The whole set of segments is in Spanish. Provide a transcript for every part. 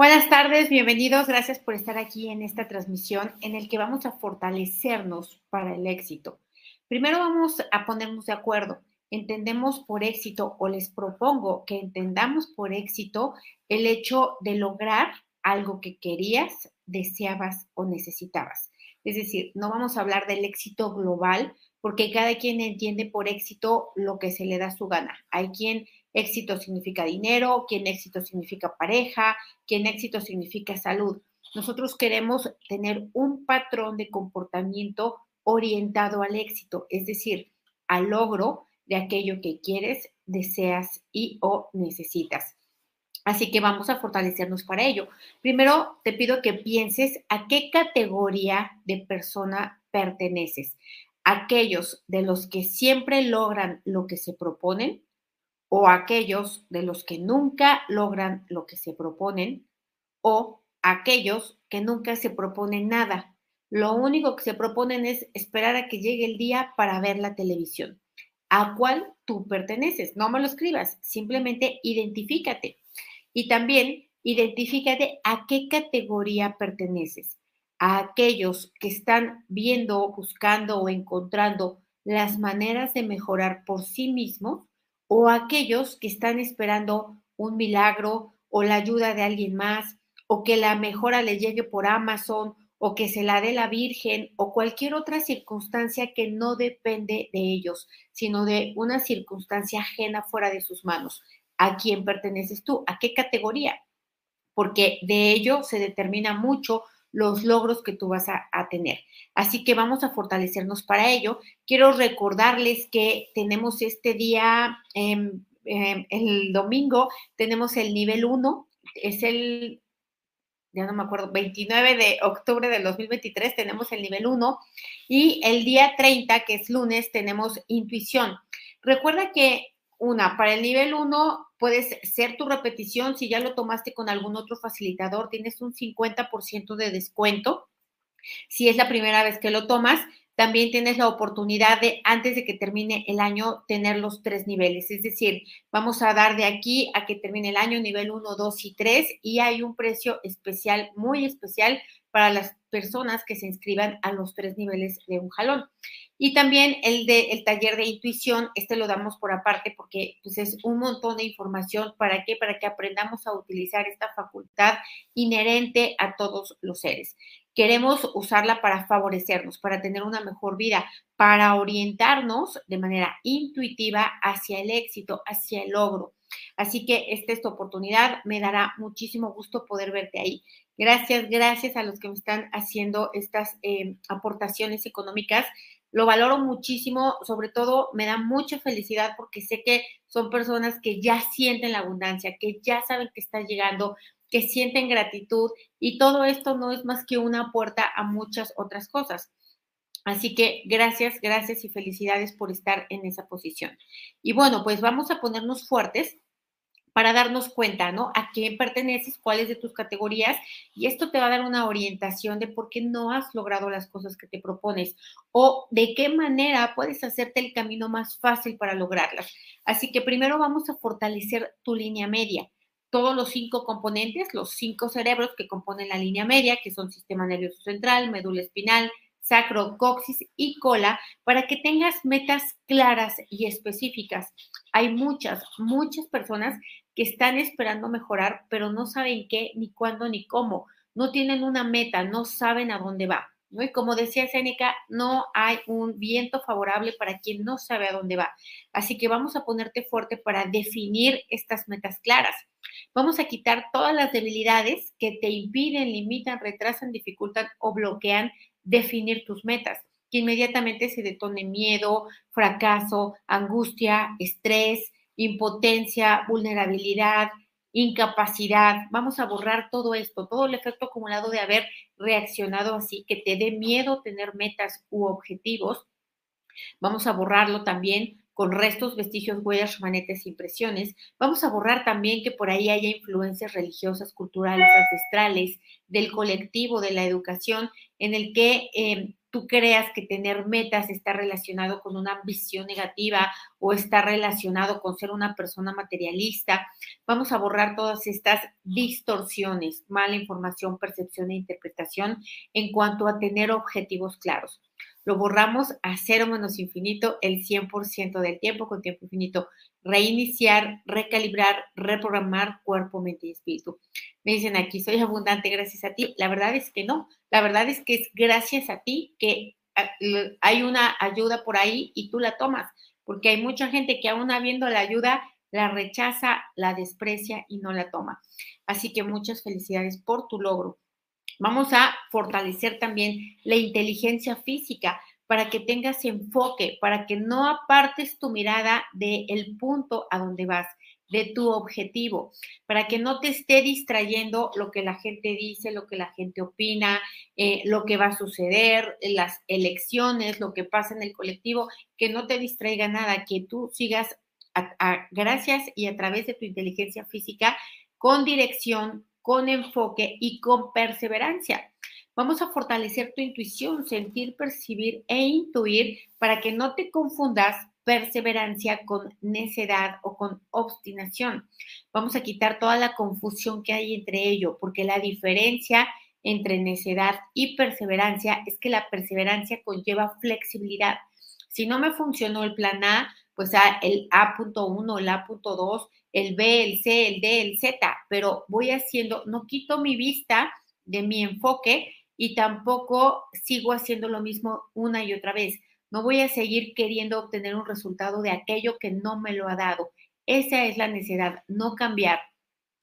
Buenas tardes, bienvenidos. Gracias por estar aquí en esta transmisión en el que vamos a fortalecernos para el éxito. Primero vamos a ponernos de acuerdo. Entendemos por éxito o les propongo que entendamos por éxito el hecho de lograr algo que querías, deseabas o necesitabas. Es decir, no vamos a hablar del éxito global porque cada quien entiende por éxito lo que se le da su gana. Hay quien éxito significa dinero, quien éxito significa pareja, quien éxito significa salud. Nosotros queremos tener un patrón de comportamiento orientado al éxito, es decir, al logro de aquello que quieres, deseas y o necesitas. Así que vamos a fortalecernos para ello. Primero, te pido que pienses a qué categoría de persona perteneces. Aquellos de los que siempre logran lo que se proponen, o aquellos de los que nunca logran lo que se proponen o aquellos que nunca se proponen nada. Lo único que se proponen es esperar a que llegue el día para ver la televisión. ¿A cuál tú perteneces? No me lo escribas, simplemente identifícate. Y también identifícate a qué categoría perteneces. A aquellos que están viendo, buscando o encontrando las maneras de mejorar por sí mismos o aquellos que están esperando un milagro o la ayuda de alguien más, o que la mejora le llegue por Amazon, o que se la dé la Virgen, o cualquier otra circunstancia que no depende de ellos, sino de una circunstancia ajena fuera de sus manos. ¿A quién perteneces tú? ¿A qué categoría? Porque de ello se determina mucho los logros que tú vas a, tener. Así que vamos a fortalecernos para ello. Quiero recordarles que tenemos este día, em, em, el domingo, tenemos el nivel 1, es el, ya no me acuerdo, 29 de octubre del 2023 tenemos el nivel 1 y el día 30, que es lunes, tenemos intuición. Recuerda que una, para el nivel 1 puedes ser tu repetición, si ya lo tomaste con algún otro facilitador, tienes un 50% de descuento. Si es la primera vez que lo tomas, también tienes la oportunidad de, antes de que termine el año, tener los tres niveles. Es decir, vamos a dar de aquí a que termine el año nivel 1, 2 y 3 y hay un precio especial, muy especial para las personas que se inscriban a los tres niveles de un jalón. Y también el de el taller de intuición, este lo damos por aparte porque pues, es un montón de información para qué, para que aprendamos a utilizar esta facultad inherente a todos los seres. Queremos usarla para favorecernos, para tener una mejor vida, para orientarnos de manera intuitiva hacia el éxito, hacia el logro. Así que esta es tu oportunidad, me dará muchísimo gusto poder verte ahí. Gracias, gracias a los que me están haciendo estas eh, aportaciones económicas. Lo valoro muchísimo, sobre todo me da mucha felicidad porque sé que son personas que ya sienten la abundancia, que ya saben que está llegando, que sienten gratitud y todo esto no es más que una puerta a muchas otras cosas. Así que gracias, gracias y felicidades por estar en esa posición. Y bueno, pues vamos a ponernos fuertes para darnos cuenta, ¿no? A quién perteneces, cuáles de tus categorías, y esto te va a dar una orientación de por qué no has logrado las cosas que te propones o de qué manera puedes hacerte el camino más fácil para lograrlas. Así que primero vamos a fortalecer tu línea media. Todos los cinco componentes, los cinco cerebros que componen la línea media, que son sistema nervioso central, médula espinal, sacro, coxis y cola, para que tengas metas claras y específicas. Hay muchas, muchas personas que están esperando mejorar, pero no saben qué, ni cuándo, ni cómo. No tienen una meta, no saben a dónde va. ¿no? Y como decía Seneca, no hay un viento favorable para quien no sabe a dónde va. Así que vamos a ponerte fuerte para definir estas metas claras. Vamos a quitar todas las debilidades que te impiden, limitan, retrasan, dificultan o bloquean definir tus metas que inmediatamente se detone miedo, fracaso, angustia, estrés, impotencia, vulnerabilidad, incapacidad. Vamos a borrar todo esto, todo el efecto acumulado de haber reaccionado así, que te dé miedo tener metas u objetivos. Vamos a borrarlo también con restos, vestigios, huellas, manetes, impresiones. Vamos a borrar también que por ahí haya influencias religiosas, culturales, ancestrales, del colectivo, de la educación, en el que em, tú creas que tener metas está relacionado con una ambición negativa o está relacionado con ser una persona materialista. Vamos a borrar todas estas distorsiones, mala información, percepción e interpretación en cuanto a tener objetivos claros. Lo borramos a cero menos infinito el 100% del tiempo con tiempo infinito. Reiniciar, recalibrar, reprogramar cuerpo, mente y espíritu. Me dicen aquí, soy abundante gracias a ti. La verdad es que no. La verdad es que es gracias a ti que ah, hay una ayuda por ahí y tú la tomas. Porque hay mucha gente que aún habiendo la ayuda, la rechaza, la desprecia y no la toma. Así que muchas felicidades por tu logro. Vamos a fortalecer también la inteligencia física para que tengas enfoque, para que no apartes tu mirada del punto a donde vas, de tu objetivo, para que no te esté distrayendo lo que la gente dice, lo que la gente opina, eh, lo que va a suceder, las elecciones, lo que pasa en el colectivo, que no te distraiga nada, que tú sigas gracias y a través de tu inteligencia física con dirección, con enfoque y con perseverancia. Vamos a fortalecer tu intuición, sentir, percibir e intuir para que no te confundas perseverancia con necedad o con obstinación. Vamos a quitar toda la confusión que hay entre ello, porque la diferencia entre necedad y perseverancia es que la perseverancia conlleva flexibilidad. Si no me funcionó el plan A, pues el A.1, el A.2 el B, el C, el D, el Z, pero voy haciendo, no quito mi vista de mi enfoque y tampoco sigo haciendo lo mismo una y otra vez. No voy a seguir queriendo obtener un resultado de aquello que no me lo ha dado. Esa es la necesidad, no cambiar,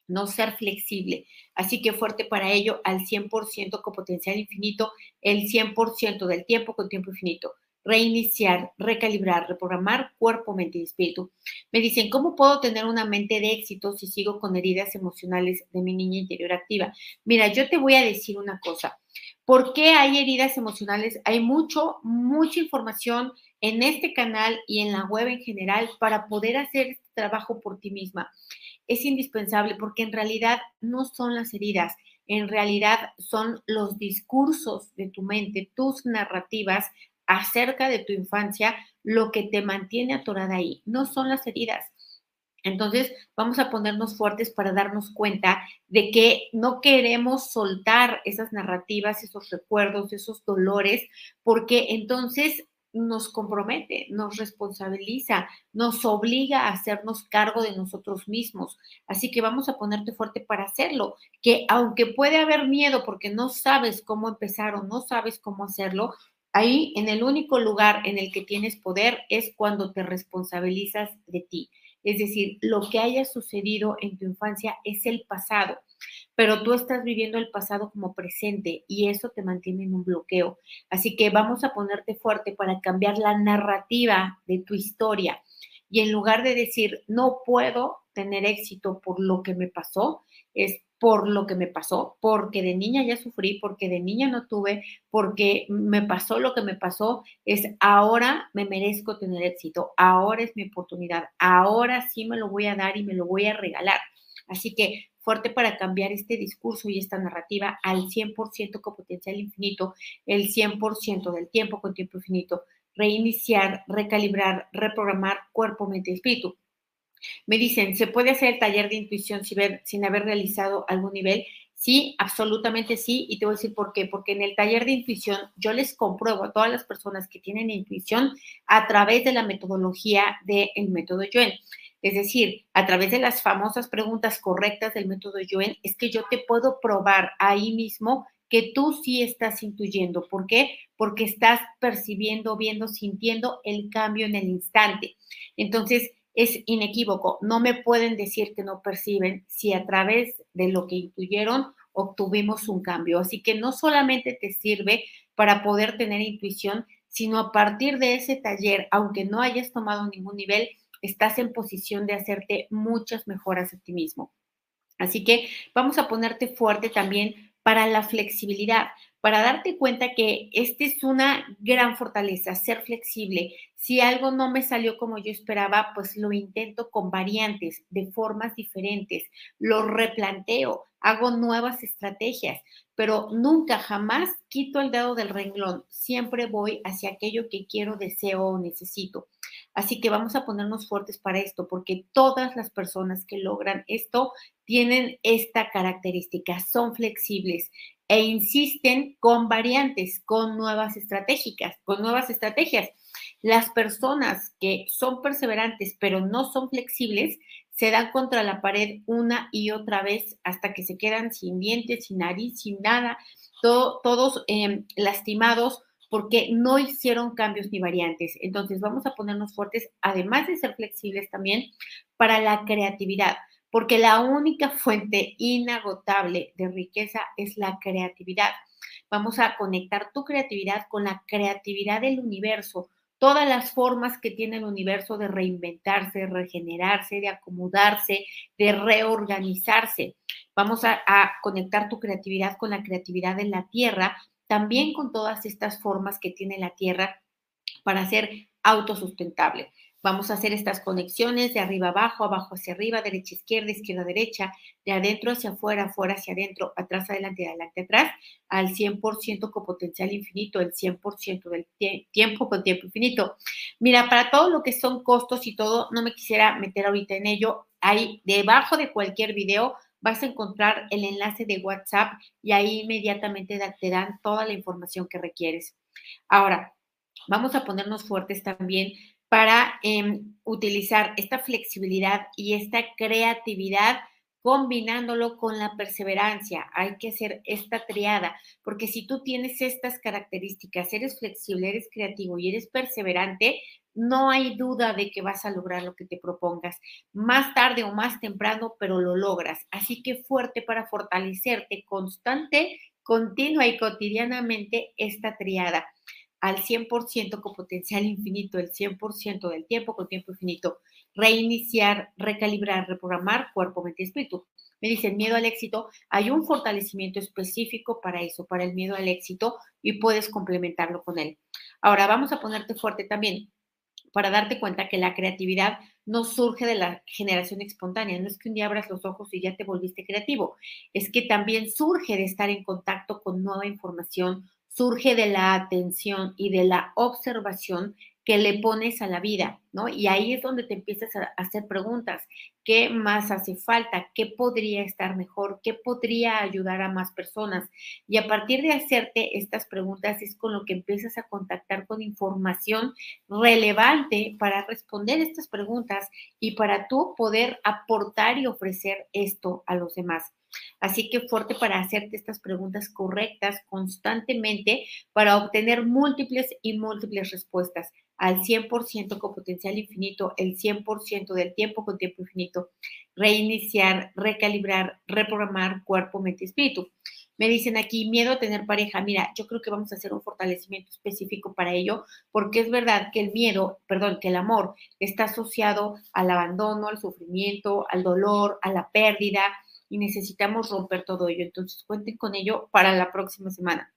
no ser flexible. Así que fuerte para ello al 100% con potencial infinito, el 100% del tiempo con tiempo infinito reiniciar, recalibrar, reprogramar cuerpo, mente y espíritu. Me dicen, ¿cómo puedo tener una mente de éxito si sigo con heridas emocionales de mi niña interior activa? Mira, yo te voy a decir una cosa. ¿Por qué hay heridas emocionales? Hay mucho, mucha información en este canal y en la web en general para poder hacer este trabajo por ti misma. Es indispensable porque en realidad no son las heridas, en realidad son los discursos de tu mente, tus narrativas acerca de tu infancia lo que te mantiene atorada ahí, no son las heridas. Entonces, vamos a ponernos fuertes para darnos cuenta de que no queremos soltar esas narrativas, esos recuerdos, esos dolores, porque entonces nos compromete, nos responsabiliza, nos obliga a hacernos cargo de nosotros mismos. Así que vamos a ponerte fuerte para hacerlo, que aunque puede haber miedo porque no sabes cómo empezar o no sabes cómo hacerlo, Ahí, en el único lugar en el que tienes poder es cuando te responsabilizas de ti. Es decir, lo que haya sucedido en tu infancia es el pasado, pero tú estás viviendo el pasado como presente y eso te mantiene en un bloqueo. Así que vamos a ponerte fuerte para cambiar la narrativa de tu historia. Y en lugar de decir, no puedo tener éxito por lo que me pasó, es por lo que me pasó, porque de niña ya sufrí, porque de niña no tuve, porque me pasó lo que me pasó, es ahora me merezco tener éxito, ahora es mi oportunidad, ahora sí me lo voy a dar y me lo voy a regalar. Así que fuerte para cambiar este discurso y esta narrativa al 100% con potencial infinito, el 100% del tiempo con tiempo infinito, reiniciar, recalibrar, reprogramar cuerpo, mente y espíritu me dicen, ¿se puede hacer el taller de intuición sin, haber realizado algún nivel? Sí, absolutamente sí. Y te voy a decir por qué. Porque en el taller de intuición yo les compruebo a todas las personas que tienen intuición a través de la metodología del método Yuen. Es decir, a través de las famosas preguntas correctas del método Yuen, es que yo te puedo probar ahí mismo que tú sí estás intuyendo. ¿Por qué? Porque estás percibiendo, viendo, sintiendo el cambio en el instante. Entonces, es inequívoco. No me pueden decir que no perciben si a través de lo que intuyeron obtuvimos un cambio. Así que no solamente te sirve para poder tener intuición, sino a partir de ese taller, aunque no hayas tomado ningún nivel, estás en posición de hacerte muchas mejoras a ti mismo. Así que vamos a ponerte fuerte también para la flexibilidad para darte cuenta que esta es una gran fortaleza, ser flexible. Si algo no me salió como yo esperaba, pues lo intento con variantes, de formas diferentes, lo replanteo, hago nuevas estrategias, pero nunca, jamás quito el dedo del renglón. Siempre voy hacia aquello que quiero, deseo o necesito. Así que vamos a ponernos fuertes para esto, porque todas las personas que logran esto tienen esta característica, son flexibles e insisten con variantes, con nuevas estratégicas, con nuevas estrategias. Las personas que son perseverantes pero no son flexibles se dan contra la pared una y otra vez hasta que se quedan sin dientes, sin nariz, sin nada, todos em, lastimados porque no hicieron cambios ni variantes. Entonces vamos a ponernos fuertes, además de ser flexibles también, para la creatividad, porque la única fuente inagotable de riqueza es la creatividad. Vamos a conectar tu creatividad con la creatividad del universo, todas las formas que tiene el universo de reinventarse, de regenerarse, de acomodarse, de reorganizarse. Vamos a, conectar tu creatividad con la creatividad de la Tierra, también con todas estas formas que tiene la Tierra para ser autosustentable. Vamos a hacer estas conexiones de arriba abajo, abajo hacia arriba, derecha izquierda, izquierda derecha, de adentro hacia afuera, afuera hacia adentro, atrás adelante, adelante atrás, al 100% con potencial infinito, el 100% del tiempo con tiempo infinito. Mira, para todo lo que son costos y todo, no me quisiera meter ahorita en ello. Ahí debajo de cualquier video vas a encontrar el enlace de WhatsApp y ahí inmediatamente te dan toda la información que requieres. Ahora, vamos a ponernos fuertes también para em, utilizar esta flexibilidad y esta creatividad combinándolo con la perseverancia. Hay que hacer esta triada, porque si tú tienes estas características, eres flexible, eres creativo y eres perseverante, no hay duda de que vas a lograr lo que te propongas, más tarde o más temprano, pero lo logras. Así que fuerte para fortalecerte constante, continua y cotidianamente esta triada al 100% con potencial infinito, el 100% del tiempo con tiempo infinito. Reiniciar, recalibrar, reprogramar cuerpo, mente y espíritu. Me dicen miedo al éxito. Hay un fortalecimiento específico para eso, para el miedo al éxito, y puedes complementarlo con él. Ahora vamos a ponerte fuerte también para darte cuenta que la creatividad no surge de la generación espontánea, no es que un día abras los ojos y ya te volviste creativo, es que también surge de estar en contacto con nueva información, surge de la atención y de la observación que le pones a la vida, Y ahí es donde te empiezas a hacer preguntas. ¿Qué más hace falta? ¿Qué podría estar mejor? ¿Qué podría ayudar a más personas? Y a partir de hacerte estas preguntas es con lo que empiezas a contactar con información relevante para responder estas preguntas y para tú poder aportar y ofrecer esto a los demás. Así que fuerte para hacerte estas preguntas correctas constantemente para obtener múltiples y múltiples respuestas al 100% con potencial infinito, el 100% del tiempo con tiempo infinito, reiniciar, recalibrar, reprogramar cuerpo, mente y espíritu. Me dicen aquí, miedo a tener pareja. Mira, yo creo que vamos a hacer un fortalecimiento específico para ello, porque es verdad que el miedo, perdón, que el amor está asociado al abandono, al sufrimiento, al dolor, a la pérdida, y necesitamos romper todo ello. Entonces, cuenten con ello para la próxima semana.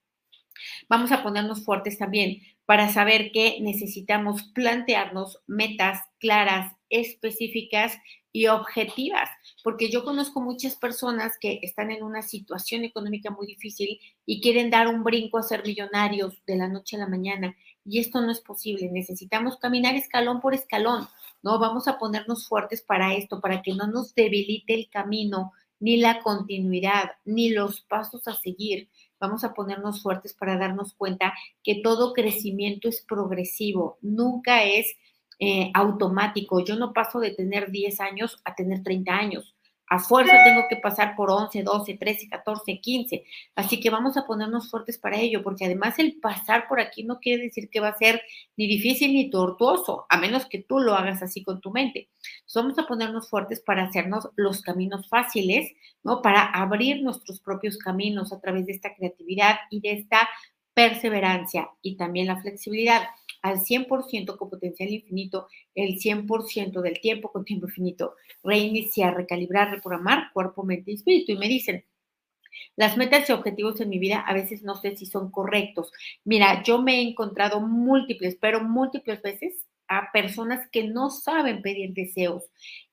Vamos a ponernos fuertes también para saber que necesitamos plantearnos metas claras, específicas y objetivas, porque yo conozco muchas personas que están en una situación económica muy difícil y quieren dar un brinco a ser millonarios de la noche a la mañana y esto no es posible. Necesitamos caminar escalón por escalón, ¿no? Vamos a ponernos fuertes para esto, para que no nos debilite el camino, ni la continuidad, ni los pasos a seguir. Vamos a ponernos fuertes para darnos cuenta que todo crecimiento es progresivo, nunca es eh, automático. Yo no paso de tener 10 años a tener 30 años a fuerza tengo que pasar por 11, 12, 13, 14, 15. Así que vamos a ponernos fuertes para ello, porque además el pasar por aquí no quiere decir que va a ser ni difícil ni tortuoso, a menos que tú lo hagas así con tu mente. Vamos a ponernos fuertes para hacernos los caminos fáciles, ¿no? Para abrir nuestros propios caminos a través de esta creatividad y de esta perseverancia y también la flexibilidad al 100% con potencial infinito, el 100% del tiempo con tiempo infinito, reiniciar, recalibrar, reprogramar cuerpo, mente y espíritu. Y me dicen, las metas y objetivos en mi vida a veces no sé si son correctos. Mira, yo me he encontrado múltiples, pero múltiples veces a personas que no saben pedir deseos.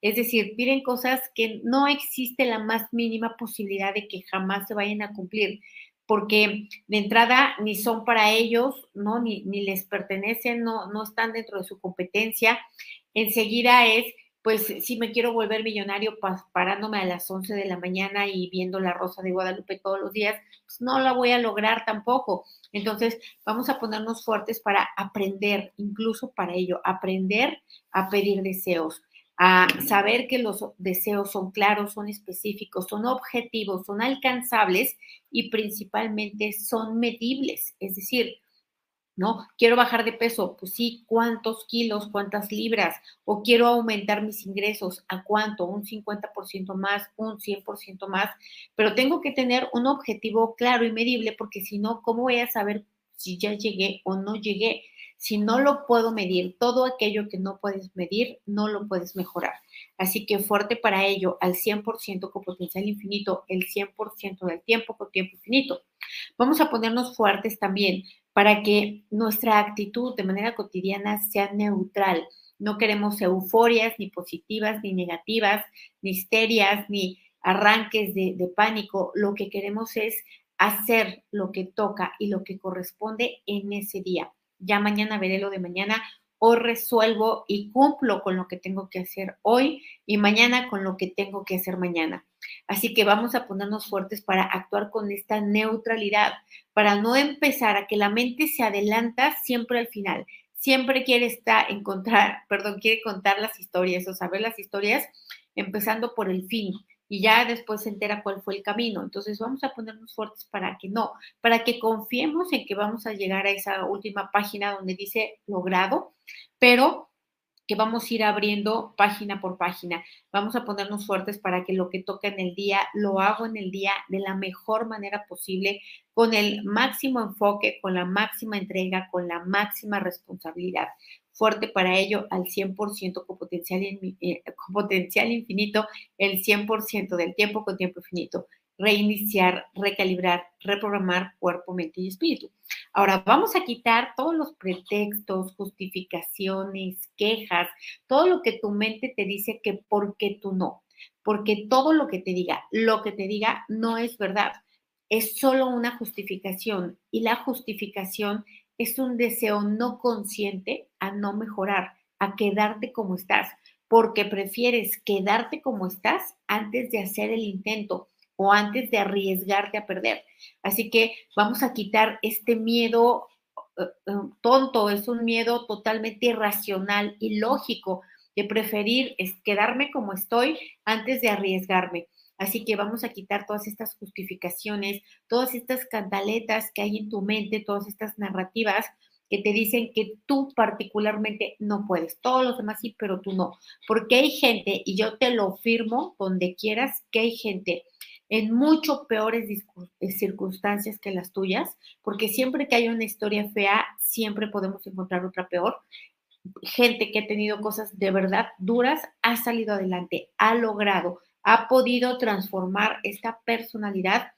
Es decir, piden cosas que no existe la más mínima posibilidad de que jamás se vayan a cumplir, porque de entrada ni son para ellos, ¿no? Ni, ni les pertenecen, no, no están dentro de su competencia. Enseguida es pues si me quiero volver millonario parándome a las 11 de la mañana y viendo la Rosa de Guadalupe todos los días, pues no la voy a lograr tampoco. Entonces, vamos a ponernos fuertes para aprender, incluso para ello, aprender a pedir deseos, a saber que los deseos son claros, son específicos, son objetivos, son alcanzables y principalmente son medibles. Es decir, ¿no? Quiero bajar de peso, pues sí, ¿cuántos kilos, cuántas libras? O quiero aumentar mis ingresos, ¿a cuánto? Un 50% más, un 100% más, pero tengo que tener un objetivo claro y medible porque si no, ¿cómo voy a saber si ya llegué o no llegué? Si no lo puedo medir, todo aquello que no puedes medir, no lo puedes mejorar. Así que fuerte para ello, al 100% con potencial infinito, el 100% del tiempo con tiempo infinito. Vamos a ponernos fuertes también para que nuestra actitud de manera cotidiana sea neutral. No queremos euforias ni positivas ni negativas, ni histerias, ni arranques de, de pánico. Lo que queremos es hacer lo que toca y lo que corresponde en ese día. Ya mañana veré lo de mañana. Hoy resuelvo y cumplo con lo que tengo que hacer hoy y mañana con lo que tengo que hacer mañana. Así que vamos a ponernos fuertes para actuar con esta neutralidad, para no empezar a que la mente se adelanta siempre al final. Siempre quiere estar, encontrar, perdón, quiere contar las historias o saber las historias empezando por el fin y ya después se entera cuál fue el camino. Entonces vamos a ponernos fuertes para que no, para que confiemos en que vamos a llegar a esa última página donde dice logrado, pero que vamos a ir abriendo página por página. Vamos a ponernos fuertes para que lo que toca en el día lo hago en el día de la mejor manera posible, con el máximo enfoque, con la máxima entrega, con la máxima responsabilidad. Fuerte para ello al 100% con potencial, eh, con potencial infinito, el 100% del tiempo con tiempo infinito reiniciar, recalibrar, reprogramar cuerpo, mente y espíritu. Ahora vamos a quitar todos los pretextos, justificaciones, quejas, todo lo que tu mente te dice que por qué tú no. Porque todo lo que te diga, lo que te diga no es verdad. Es solo una justificación y la justificación es un deseo no consciente a no mejorar, a quedarte como estás, porque prefieres quedarte como estás antes de hacer el intento o antes de arriesgarte a perder. Así que vamos a quitar este miedo eh, eh, tonto, es un miedo totalmente irracional y lógico de preferir quedarme como estoy antes de arriesgarme. Así que vamos a quitar todas estas justificaciones, todas estas cantaletas que hay en tu mente, todas estas narrativas que te dicen que tú particularmente no puedes. Todos los demás sí, pero tú no. Porque hay gente, y yo te lo firmo donde quieras, que hay gente en mucho peores eh, circunstancias que las tuyas, porque siempre que hay una historia fea, siempre podemos encontrar otra peor. Gente que ha tenido cosas de verdad duras ha salido adelante, ha logrado, ha podido transformar esta personalidad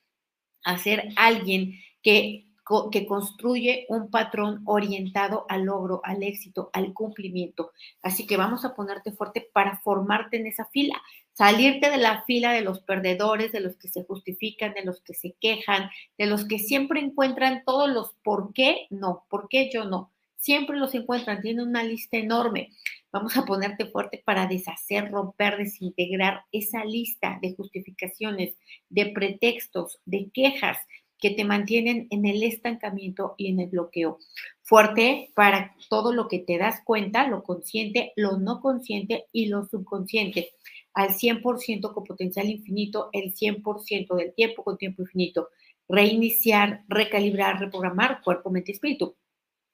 a ser alguien que que construye un patrón orientado al logro, al éxito, al cumplimiento. Así que vamos a ponerte fuerte para formarte en esa fila, salirte de la fila de los perdedores, de los que se justifican, de los que se quejan, de los que siempre encuentran todos los por qué no, por qué yo no. Siempre los encuentran, tienen una lista enorme. Vamos a ponerte fuerte para deshacer, romper, desintegrar esa lista de justificaciones, de pretextos, de quejas, que te mantienen en el estancamiento y en el bloqueo. Fuerte para todo lo que te das cuenta, lo consciente, lo no consciente y lo subconsciente. Al 100% con potencial infinito, el 100% del tiempo con tiempo infinito. Reiniciar, recalibrar, reprogramar cuerpo, mente, espíritu.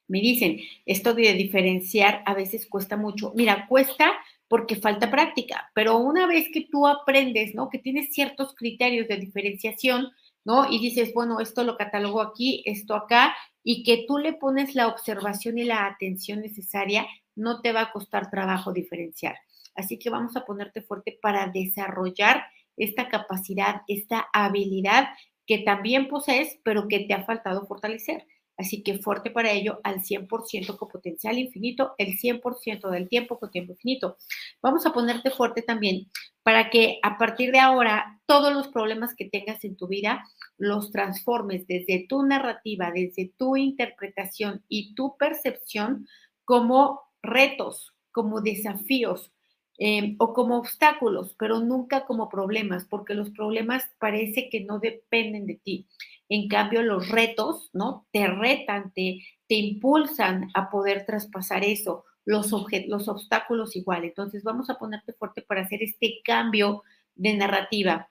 Me dicen, esto de diferenciar a veces cuesta mucho. Mira, cuesta porque falta práctica, pero una vez que tú aprendes, ¿no? Que tienes ciertos criterios de diferenciación, ¿no? Y dices, bueno, esto lo catalogo aquí, esto acá, y que tú le pones la observación y la atención necesaria, no te va a costar trabajo diferenciar. Así que vamos a ponerte fuerte para desarrollar esta capacidad, esta habilidad que también posees, pero que te ha faltado fortalecer. Así que fuerte para ello al 100% con potencial infinito, el 100% del tiempo con tiempo infinito. Vamos a ponerte fuerte también para que a partir de ahora todos los problemas que tengas en tu vida los transformes desde tu narrativa, desde tu interpretación y tu percepción como retos, como desafíos, eh, o como obstáculos, pero nunca como problemas, porque los problemas parece que no dependen de ti. En cambio, los retos, ¿no? Te retan, te, te impulsan a poder traspasar eso, los, los obstáculos igual. Entonces, vamos a ponerte fuerte para hacer este cambio de narrativa,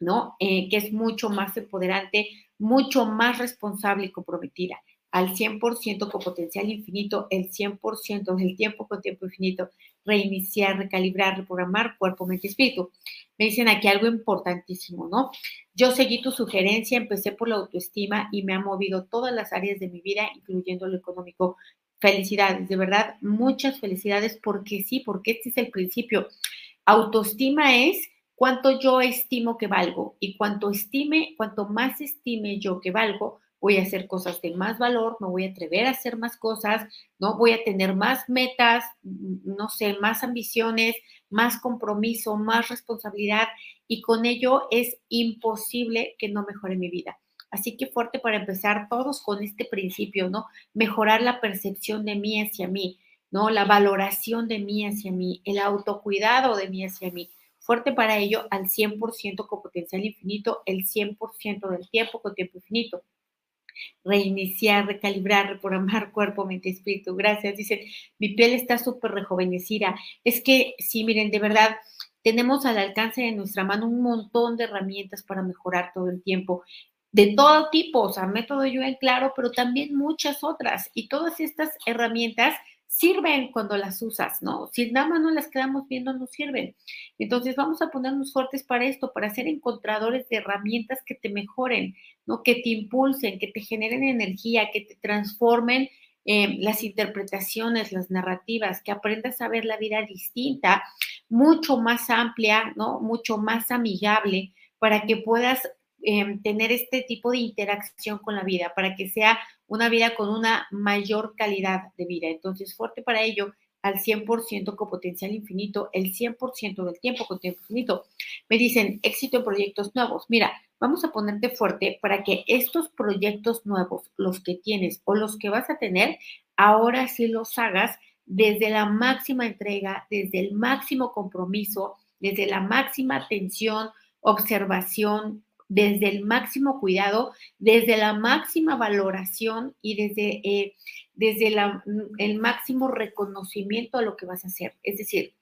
¿no? Eh, que es mucho más empoderante, mucho más responsable y comprometida al 100% con potencial infinito, el 100% del tiempo con tiempo infinito, reiniciar, recalibrar, reprogramar cuerpo, mente y espíritu. Me dicen aquí algo importantísimo, ¿no? Yo seguí tu sugerencia, empecé por la autoestima y me ha movido todas las áreas de mi vida, incluyendo lo económico. Felicidades, de verdad, muchas felicidades porque sí, porque este es el principio. Autoestima es cuánto yo estimo que valgo y cuanto estime, cuanto más estime yo que valgo, voy a hacer cosas de más valor, me voy a atrever a hacer más cosas, ¿no? Voy a tener más metas, no sé, más ambiciones, más compromiso, más responsabilidad y con ello es imposible que no mejore mi vida. Así que fuerte para empezar todos con este principio, ¿no? Mejorar la percepción de mí hacia mí, ¿no? La valoración de mí hacia mí, el autocuidado de mí hacia mí. Fuerte para ello al 100% con potencial infinito, el 100% del tiempo con tiempo infinito reiniciar, recalibrar, reprogramar cuerpo, mente, espíritu. Gracias. Dicen, mi piel está súper rejuvenecida. Es que sí, miren, de verdad, tenemos al alcance de nuestra mano un montón de herramientas para mejorar todo el tiempo de todo tipo, o sea, método yo en claro, pero también muchas otras. Y todas estas herramientas sirven cuando las usas, ¿no? Si nada más no las quedamos viendo, no sirven. Entonces vamos a ponernos fuertes para esto, para ser encontradores de herramientas que te mejoren, ¿no? Que te impulsen, que te generen energía, que te transformen eh, las interpretaciones, las narrativas, que aprendas a ver la vida distinta, mucho más amplia, ¿no? Mucho más amigable, para que puedas Em, tener este tipo de interacción con la vida, para que sea una vida con una mayor calidad de vida. Entonces, fuerte para ello al 100% con potencial infinito, el 100% del tiempo con tiempo infinito. Me dicen éxito en proyectos nuevos. Mira, vamos a ponerte fuerte para que estos proyectos nuevos, los que tienes o los que vas a tener, ahora sí los hagas desde la máxima entrega, desde el máximo compromiso, desde la máxima atención, observación, desde el máximo cuidado, desde la máxima valoración y desde, eh, desde el máximo reconocimiento a lo que vas a hacer. Es decir,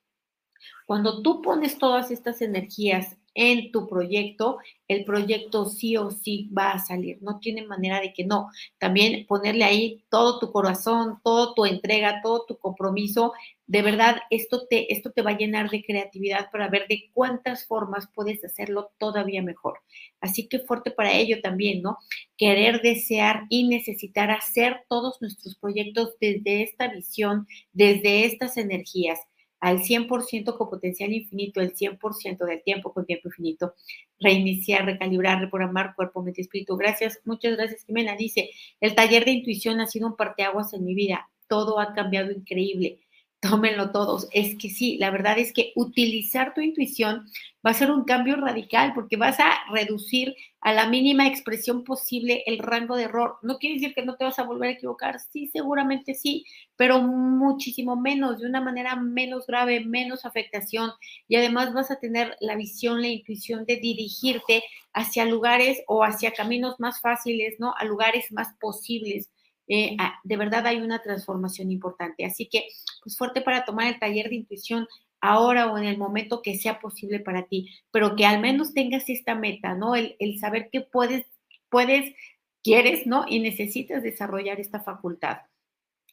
cuando tú pones todas estas energías en tu proyecto, el proyecto sí o sí va a salir. No tiene manera de que no. También ponerle ahí todo tu corazón, toda tu entrega, todo tu compromiso. De verdad, esto te, esto te va a llenar de creatividad para ver de cuántas formas puedes hacerlo todavía mejor. Así que fuerte para ello también, ¿no? Querer, desear y necesitar hacer todos nuestros proyectos desde esta visión, desde estas energías al 100% con potencial infinito, el 100% del tiempo con tiempo infinito. Reiniciar, recalibrar, reprogramar cuerpo, mente, espíritu. Gracias, muchas gracias, Jimena. Dice, el taller de intuición ha sido un parteaguas en mi vida. Todo ha cambiado increíble tómenlo todos. Es que sí, la verdad es que utilizar tu intuición va a ser un cambio radical porque vas a reducir a la mínima expresión posible el rango de error. No quiere decir que no te vas a volver a equivocar, sí, seguramente sí, pero muchísimo menos, de una manera menos grave, menos afectación y además vas a tener la visión, la intuición de dirigirte hacia lugares o hacia caminos más fáciles, ¿no? A lugares más posibles eh, de verdad hay una transformación importante. Así que, pues fuerte para tomar el taller de intuición ahora o en el momento que sea posible para ti, pero que al menos tengas esta meta, ¿no? El, saber que puedes, puedes, quieres, ¿no? Y necesitas desarrollar esta facultad.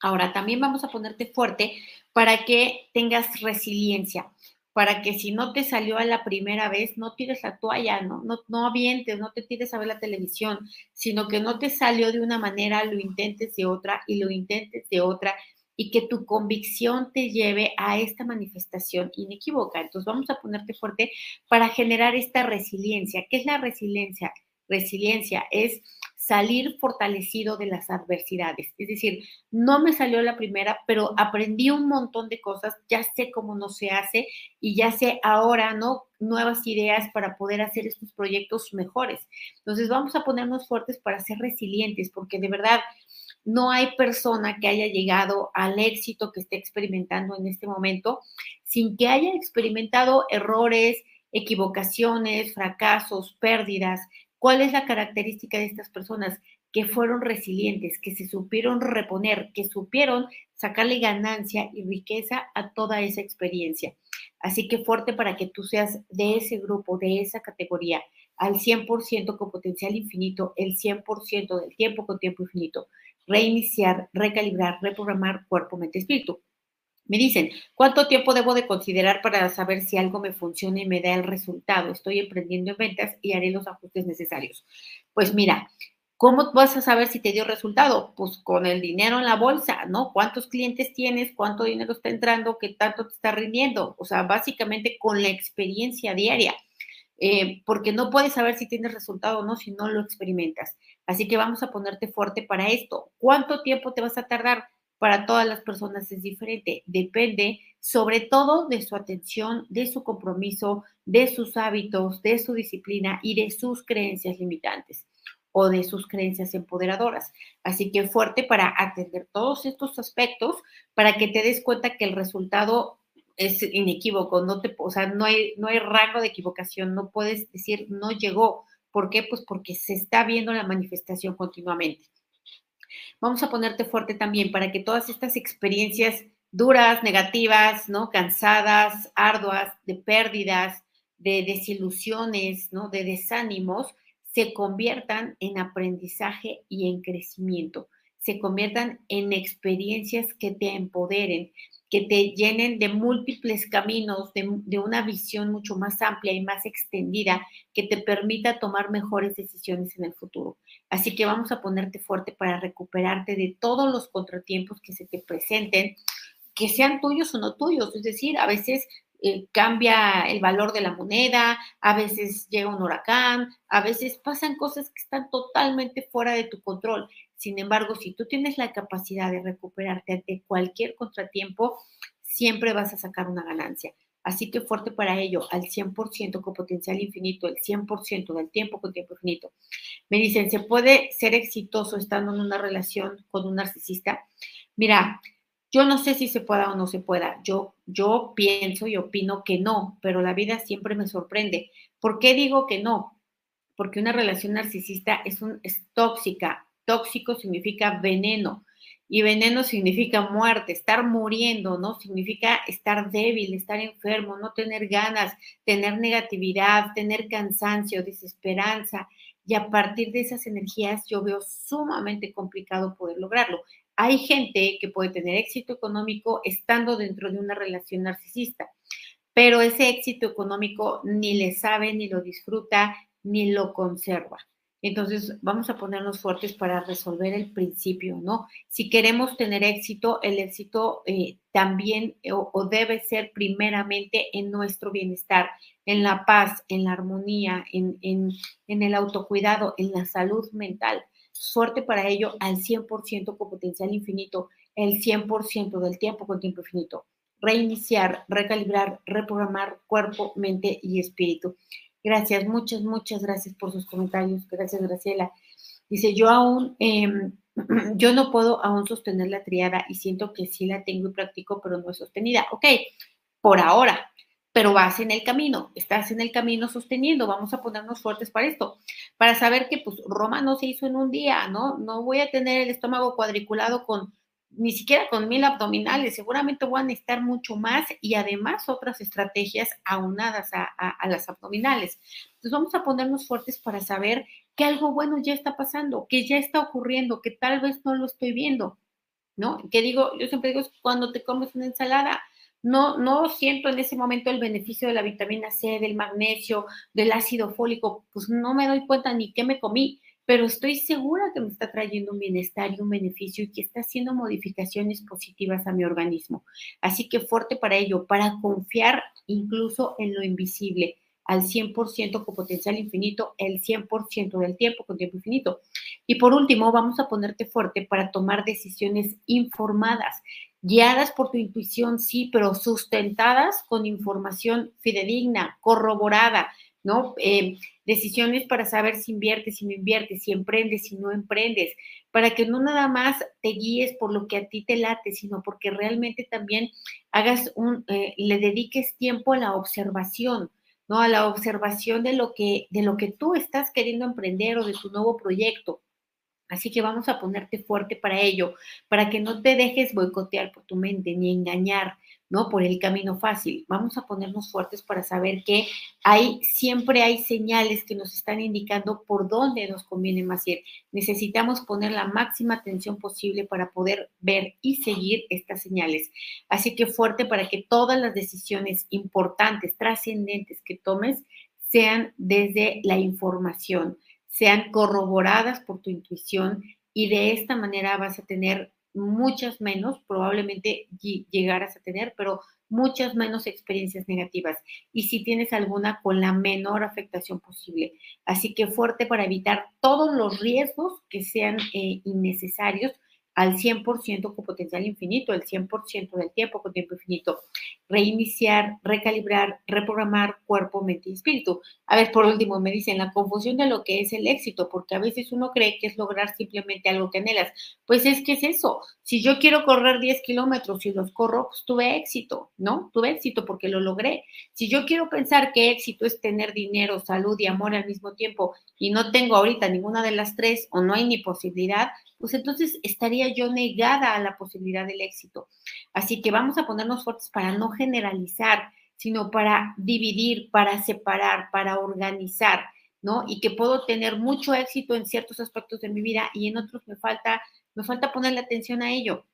Ahora, también vamos a ponerte fuerte para que tengas resiliencia para que si no te salió a la primera vez, no tires la toalla, no, no, no avientes, no te tires a ver la televisión, sino que no te salió de una manera, lo intentes de otra y lo intentes de otra y que tu convicción te lleve a esta manifestación inequívoca. Entonces vamos a ponerte fuerte para generar esta resiliencia. ¿Qué es la resiliencia? Resiliencia es salir fortalecido de las adversidades. Es decir, no me salió la primera, pero aprendí un montón de cosas, ya sé cómo no se hace y ya sé ahora, ¿no? Nuevas ideas para poder hacer estos proyectos mejores. Entonces, vamos a ponernos fuertes para ser resilientes, porque de verdad, no hay persona que haya llegado al éxito que esté experimentando en este momento sin que haya experimentado errores, equivocaciones, fracasos, pérdidas. ¿Cuál es la característica de estas personas? Que fueron resilientes, que se supieron reponer, que supieron sacarle ganancia y riqueza a toda esa experiencia. Así que fuerte para que tú seas de ese grupo, de esa categoría, al 100% con potencial infinito, el 100% del tiempo con tiempo infinito. Reiniciar, recalibrar, reprogramar cuerpo, mente, espíritu. Me dicen, ¿cuánto tiempo debo de considerar para saber si algo me funciona y me da el resultado? Estoy emprendiendo en ventas y haré los ajustes necesarios. Pues mira, ¿cómo vas a saber si te dio resultado? Pues con el dinero en la bolsa, ¿no? ¿Cuántos clientes tienes? ¿Cuánto dinero está entrando? ¿Qué tanto te está rindiendo? O sea, básicamente con la experiencia diaria. Eh, porque no puedes saber si tienes resultado o no si no lo experimentas. Así que vamos a ponerte fuerte para esto. ¿Cuánto tiempo te vas a tardar? Para todas las personas es diferente. Depende sobre todo de su atención, de su compromiso, de sus hábitos, de su disciplina y de sus creencias limitantes o de sus creencias empoderadoras. Así que fuerte para atender todos estos aspectos para que te des cuenta que el resultado es inequívoco, no te, o sea, no hay, no hay rango de equivocación, no puedes decir no llegó. ¿Por qué? Pues porque se está viendo la manifestación continuamente. Vamos a ponerte fuerte también para que todas estas experiencias duras, negativas, ¿no? Cansadas, arduas, de pérdidas, de desilusiones, ¿no? De desánimos, se conviertan en aprendizaje y en crecimiento, se conviertan en experiencias que te empoderen, que te llenen de múltiples caminos, de, de, una visión mucho más amplia y más extendida, que te permita tomar mejores decisiones en el futuro. Así que vamos a ponerte fuerte para recuperarte de todos los contratiempos que se te presenten, que sean tuyos o no tuyos. Es decir, a veces eh, cambia el valor de la moneda, a veces llega un huracán, a veces pasan cosas que están totalmente fuera de tu control. Sin embargo, si tú tienes la capacidad de recuperarte ante cualquier contratiempo, siempre vas a sacar una ganancia. Así que fuerte para ello, al 100% con potencial infinito, el 100% del tiempo con tiempo infinito. Me dicen, ¿se puede ser exitoso estando en una relación con un narcisista? Mira, yo no sé si se pueda o no se pueda. Yo, yo pienso y opino que no, pero la vida siempre me sorprende. ¿Por qué digo que no? Porque una relación narcisista es, un, es tóxica, Tóxico significa veneno y veneno significa muerte, estar muriendo, ¿no? Significa estar débil, estar enfermo, no tener ganas, tener negatividad, tener cansancio, desesperanza. Y a partir de esas energías yo veo sumamente complicado poder lograrlo. Hay gente que puede tener éxito económico estando dentro de una relación narcisista, pero ese éxito económico ni le sabe, ni lo disfruta, ni lo conserva. Entonces, vamos a ponernos fuertes para resolver el principio, ¿no? Si queremos tener éxito, el éxito eh, también eh, o, debe ser primeramente en nuestro bienestar, en la paz, en la armonía, en, en el autocuidado, en la salud mental. Suerte para ello al 100% con potencial infinito, el 100% del tiempo con tiempo infinito. Reiniciar, recalibrar, reprogramar cuerpo, mente y espíritu. Gracias, muchas, muchas gracias por sus comentarios. Gracias, Graciela. Dice, yo aún, em, yo no puedo aún sostener la triada y siento que sí la tengo y practico, pero no es sostenida. Ok, por ahora, pero vas en el camino, estás en el camino sosteniendo, vamos a ponernos fuertes para esto, para saber que pues Roma no se hizo en un día, ¿no? No voy a tener el estómago cuadriculado con ni siquiera con mil abdominales, seguramente voy a necesitar mucho más y además otras estrategias aunadas a, las abdominales. Entonces vamos a ponernos fuertes para saber que algo bueno ya está pasando, que ya está ocurriendo, que tal vez no lo estoy viendo, ¿no? Que digo, yo siempre digo, cuando te comes una ensalada, no, no siento en ese momento el beneficio de la vitamina C, del magnesio, del ácido fólico, pues no me doy cuenta ni qué me comí pero estoy segura que me está trayendo un bienestar y un beneficio y que está haciendo modificaciones positivas a mi organismo. Así que fuerte para ello, para confiar incluso en lo invisible, al 100% con potencial infinito, el 100% del tiempo con tiempo infinito. Y por último, vamos a ponerte fuerte para tomar decisiones informadas, guiadas por tu intuición, sí, pero sustentadas con información fidedigna, corroborada, ¿no? Eh, decisiones para saber si inviertes, si no inviertes, si emprendes, si no emprendes, para que no nada más te guíes por lo que a ti te late, sino porque realmente también hagas un, eh, le dediques tiempo a la observación, ¿no? A la observación de lo que, de lo que tú estás queriendo emprender o de tu nuevo proyecto. Así que vamos a ponerte fuerte para ello, para que no te dejes boicotear por tu mente ni engañar, ¿no? Por el camino fácil. Vamos a ponernos fuertes para saber que hay, siempre hay señales que nos están indicando por dónde nos conviene más ir. Necesitamos poner la máxima atención posible para poder ver y seguir estas señales. Así que fuerte para que todas las decisiones importantes, trascendentes que tomes sean desde la información, sean corroboradas por tu intuición y de esta manera vas a tener muchas menos, probablemente llegarás a tener, pero muchas menos experiencias negativas. Y si tienes alguna, con la menor afectación posible. Así que fuerte para evitar todos los riesgos que sean eh, innecesarios al 100% con potencial infinito, el 100% del tiempo con tiempo infinito. Reiniciar, recalibrar, reprogramar cuerpo, mente y espíritu. A ver, por último, me dicen la confusión de lo que es el éxito, porque a veces uno cree que es lograr simplemente algo que anhelas. Pues es que es eso. Si yo quiero correr 10 kilómetros y los corro, pues tuve éxito, ¿no? Tuve éxito porque lo logré. Si yo quiero pensar que éxito es tener dinero, salud y amor al mismo tiempo y no tengo ahorita ninguna de las tres o no hay ni posibilidad, pues entonces yo negada a la posibilidad del éxito. Así que vamos a ponernos fuertes para no generalizar, sino para dividir, para separar, para organizar, ¿no? Y que puedo tener mucho éxito en ciertos aspectos de mi vida y en otros me falta, me falta ponerle atención a ello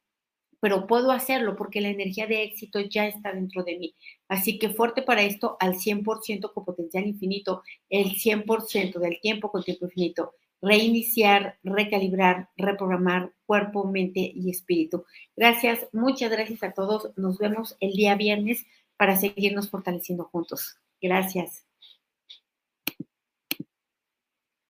pero puedo hacerlo porque la energía de éxito ya está dentro de mí. Así que fuerte para esto al 100% con potencial infinito, el 100% del tiempo con tiempo infinito reiniciar, recalibrar, reprogramar cuerpo, mente y espíritu. Gracias, muchas gracias a todos. Nos vemos el día viernes para seguirnos fortaleciendo juntos. Gracias.